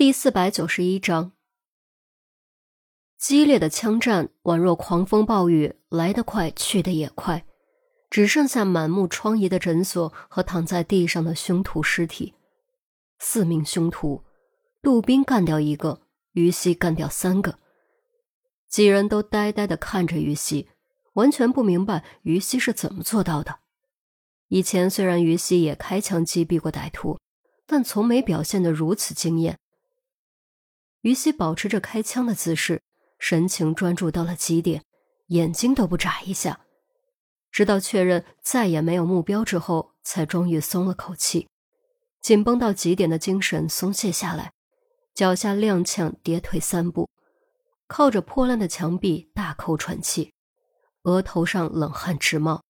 第四百九十一章，激烈的枪战宛若狂风暴雨，来得快，去得也快，只剩下满目疮痍的诊所和躺在地上的凶徒尸体。四名凶徒，杜宾干掉一个，于西干掉三个。几人都呆呆的看着于西，完全不明白于西是怎么做到的。以前虽然于西也开枪击毙过歹徒，但从没表现得如此惊艳。于西保持着开枪的姿势，神情专注到了极点，眼睛都不眨一下，直到确认再也没有目标之后，才终于松了口气。紧绷到极点的精神松懈下来，脚下踉跄，跌退三步，靠着破烂的墙壁大口喘气，额头上冷汗直冒。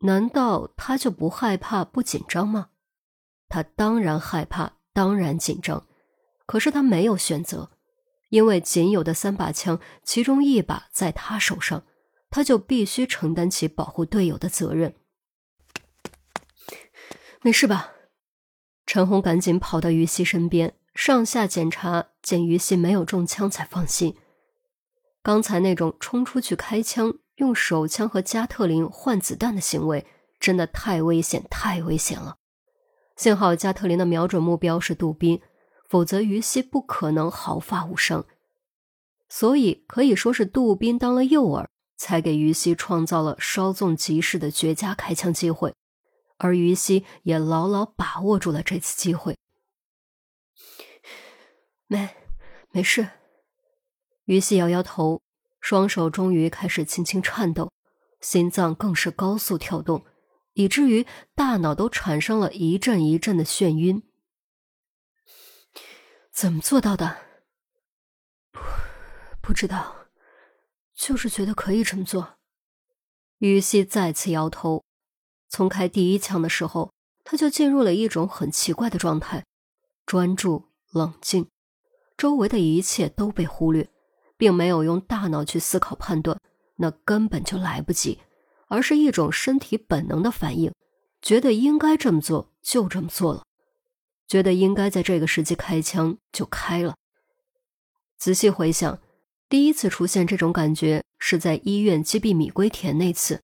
难道他就不害怕、不紧张吗？他当然害怕，当然紧张。可是他没有选择，因为仅有的三把枪，其中一把在他手上，他就必须承担起保护队友的责任。没事吧？陈红赶紧跑到于西身边，上下检查，见于西没有中枪，才放心。刚才那种冲出去开枪、用手枪和加特林换子弹的行为，真的太危险，太危险了。幸好加特林的瞄准目标是杜宾。否则，于西不可能毫发无伤。所以可以说是杜宾当了诱饵，才给于西创造了稍纵即逝的绝佳开枪机会，而于西也牢牢把握住了这次机会。没，没事。于西摇摇头，双手终于开始轻轻颤抖，心脏更是高速跳动，以至于大脑都产生了一阵一阵的眩晕。怎么做到的？不，不知道，就是觉得可以这么做。于西再次摇头。从开第一枪的时候，他就进入了一种很奇怪的状态，专注、冷静，周围的一切都被忽略，并没有用大脑去思考判断，那根本就来不及，而是一种身体本能的反应，觉得应该这么做，就这么做了。觉得应该在这个时机开枪，就开了。仔细回想，第一次出现这种感觉是在医院击毙米龟田那次。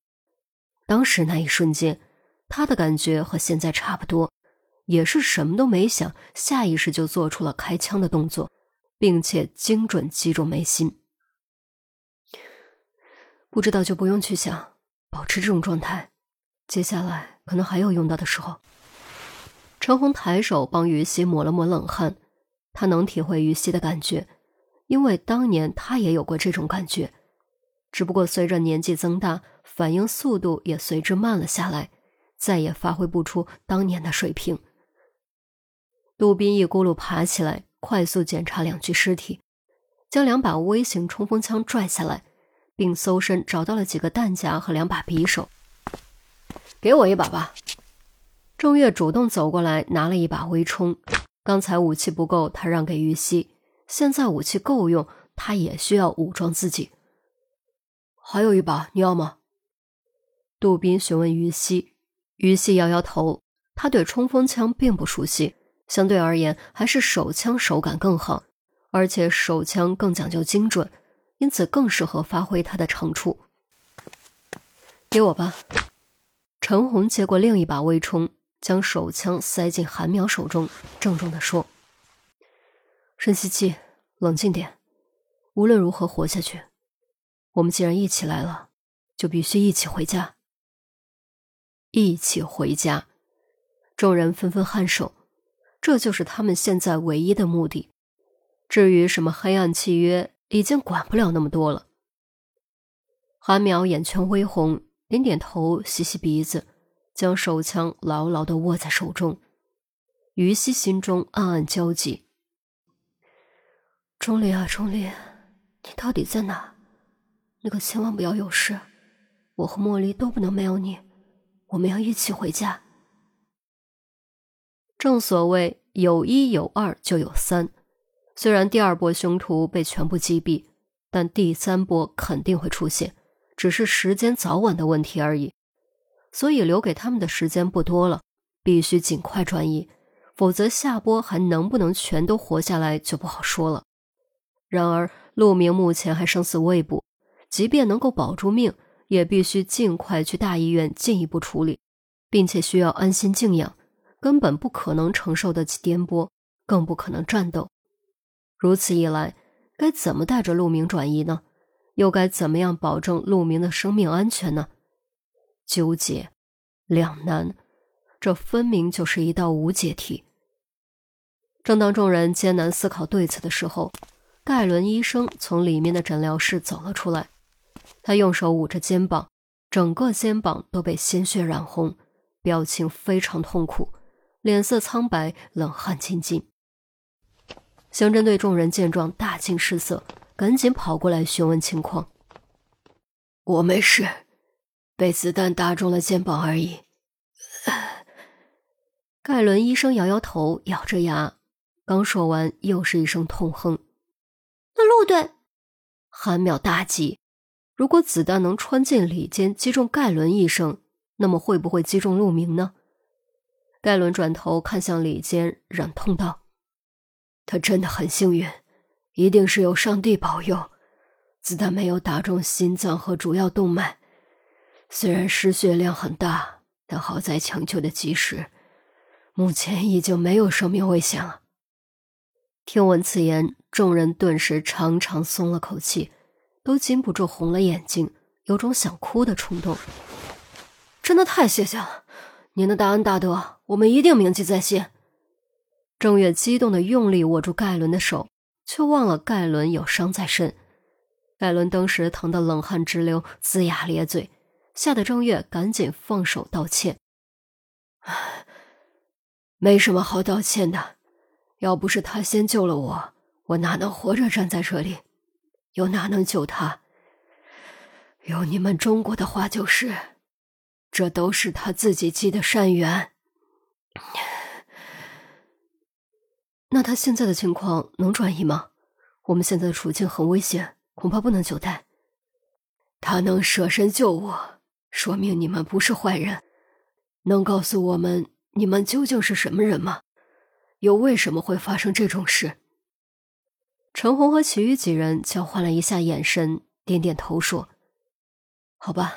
当时那一瞬间，他的感觉和现在差不多，也是什么都没想，下意识就做出了开枪的动作，并且精准击中眉心。不知道就不用去想，保持这种状态，接下来可能还有用到的时候。陈红抬手帮于西抹了抹冷汗，他能体会于西的感觉，因为当年他也有过这种感觉，只不过随着年纪增大，反应速度也随之慢了下来，再也发挥不出当年的水平。杜宾一咕噜爬起来，快速检查两具尸体，将两把微型冲锋枪拽下来，并搜身找到了几个弹夹和两把匕首，给我一把吧。郑月主动走过来，拿了一把微冲。刚才武器不够，他让给于西。现在武器够用，他也需要武装自己。还有一把，你要吗？杜宾询问于西。于西摇摇头，他对冲锋枪并不熟悉，相对而言，还是手枪手感更好，而且手枪更讲究精准，因此更适合发挥他的长处。给我吧。陈红接过另一把微冲。将手枪塞进韩苗手中，郑重地说：“深吸气，冷静点。无论如何活下去。我们既然一起来了，就必须一起回家。一起回家。”众人纷纷颔首。这就是他们现在唯一的目的。至于什么黑暗契约，已经管不了那么多了。韩苗眼圈微红，点点头，吸吸鼻子。将手枪牢牢的握在手中，于西心中暗暗焦急。钟离啊，钟离，你到底在哪？你可千万不要有事，我和茉莉都不能没有你，我们要一起回家。正所谓有一有二就有三，虽然第二波凶徒被全部击毙，但第三波肯定会出现，只是时间早晚的问题而已。所以留给他们的时间不多了，必须尽快转移，否则下波还能不能全都活下来就不好说了。然而陆明目前还生死未卜，即便能够保住命，也必须尽快去大医院进一步处理，并且需要安心静养，根本不可能承受得起颠簸，更不可能战斗。如此一来，该怎么带着陆明转移呢？又该怎么样保证陆明的生命安全呢？纠结，两难，这分明就是一道无解题。正当众人艰难思考对策的时候，盖伦医生从里面的诊疗室走了出来。他用手捂着肩膀，整个肩膀都被鲜血染红，表情非常痛苦，脸色苍白，冷汗津津。刑侦队众人见状大惊失色。赶紧跑过来询问情况。我没事，被子弹打中了肩膀而已。盖伦医生摇摇头，咬着牙，刚说完，又是一声痛哼。那陆队，韩淼大急。如果子弹能穿进里间，击中盖伦医生，那么会不会击中陆明呢？盖伦转头看向里间，忍痛道：“他真的很幸运。”一定是有上帝保佑，子弹没有打中心脏和主要动脉。虽然失血量很大，但好在抢救的及时，目前已经没有生命危险了。听闻此言，众人顿时长长松了口气，都禁不住红了眼睛，有种想哭的冲动。真的太谢谢了，您的大恩大德，我们一定铭记在心。郑月激动的用力握住盖伦的手。却忘了盖伦有伤在身，盖伦当时疼得冷汗直流，龇牙咧嘴，吓得张月赶紧放手道歉：“没什么好道歉的，要不是他先救了我，我哪能活着站在这里？又哪能救他？用你们中国的话就是，这都是他自己积的善缘。”那他现在的情况能转移吗？我们现在的处境很危险，恐怕不能久待。他能舍身救我，说明你们不是坏人。能告诉我们你们究竟是什么人吗？又为什么会发生这种事？陈红和其余几人交换了一下眼神，点点头说：“好吧，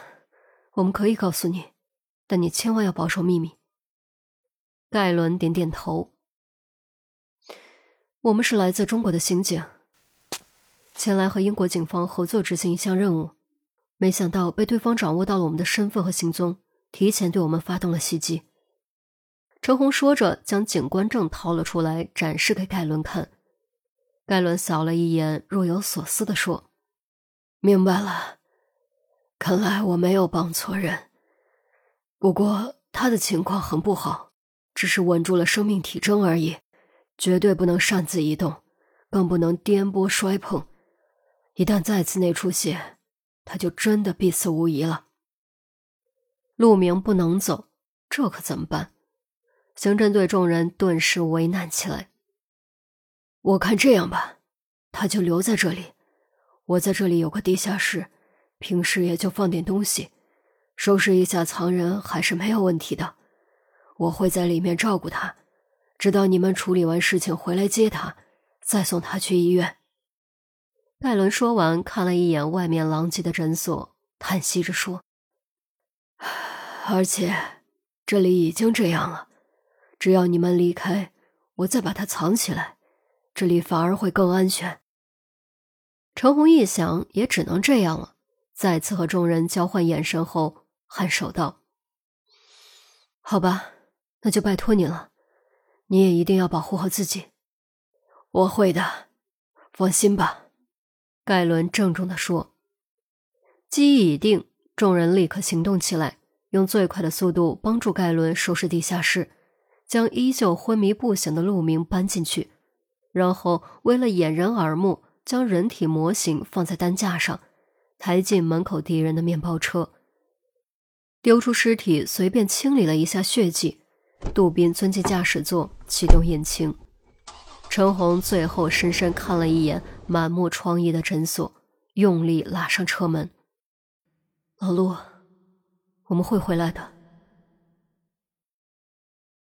我们可以告诉你，但你千万要保守秘密。”盖伦点点头。我们是来自中国的刑警，前来和英国警方合作执行一项任务，没想到被对方掌握到了我们的身份和行踪，提前对我们发动了袭击。陈红说着，将警官证掏了出来，展示给盖伦看。盖伦扫了一眼，若有所思的说：“明白了，看来我没有帮错人。不过他的情况很不好，只是稳住了生命体征而已。”绝对不能擅自移动，更不能颠簸摔碰。一旦再次内出血，他就真的必死无疑了。陆明不能走，这可怎么办？刑侦队众人顿时为难起来。我看这样吧，他就留在这里。我在这里有个地下室，平时也就放点东西，收拾一下藏人还是没有问题的。我会在里面照顾他。直到你们处理完事情回来接他，再送他去医院。盖伦说完，看了一眼外面狼藉的诊所，叹息着说：“而且这里已经这样了，只要你们离开，我再把它藏起来，这里反而会更安全。”陈红一想，也只能这样了。再次和众人交换眼神后，颔首道：“好吧，那就拜托你了。”你也一定要保护好自己，我会的，放心吧。”盖伦郑重地说。机已定，众人立刻行动起来，用最快的速度帮助盖伦收拾地下室，将依旧昏迷不醒的陆明搬进去，然后为了掩人耳目，将人体模型放在担架上，抬进门口敌人的面包车，丢出尸体，随便清理了一下血迹。杜宾钻进驾驶座，启动引擎。陈红最后深深看了一眼满目疮痍的诊所，用力拉上车门。老陆，我们会回来的。